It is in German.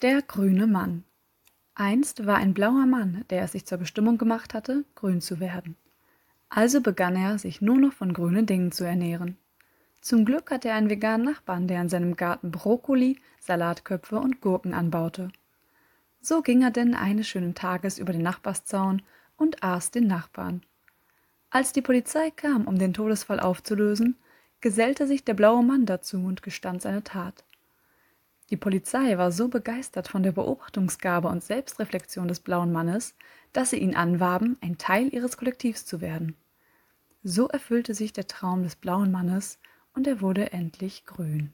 Der grüne Mann. Einst war ein blauer Mann, der es sich zur Bestimmung gemacht hatte, grün zu werden. Also begann er, sich nur noch von grünen Dingen zu ernähren. Zum Glück hatte er einen veganen Nachbarn, der in seinem Garten Brokkoli, Salatköpfe und Gurken anbaute. So ging er denn eines schönen Tages über den Nachbarszaun und aß den Nachbarn. Als die Polizei kam, um den Todesfall aufzulösen, gesellte sich der blaue Mann dazu und gestand seine Tat. Die Polizei war so begeistert von der Beobachtungsgabe und Selbstreflexion des blauen Mannes, dass sie ihn anwarben, ein Teil ihres Kollektivs zu werden. So erfüllte sich der Traum des blauen Mannes und er wurde endlich grün.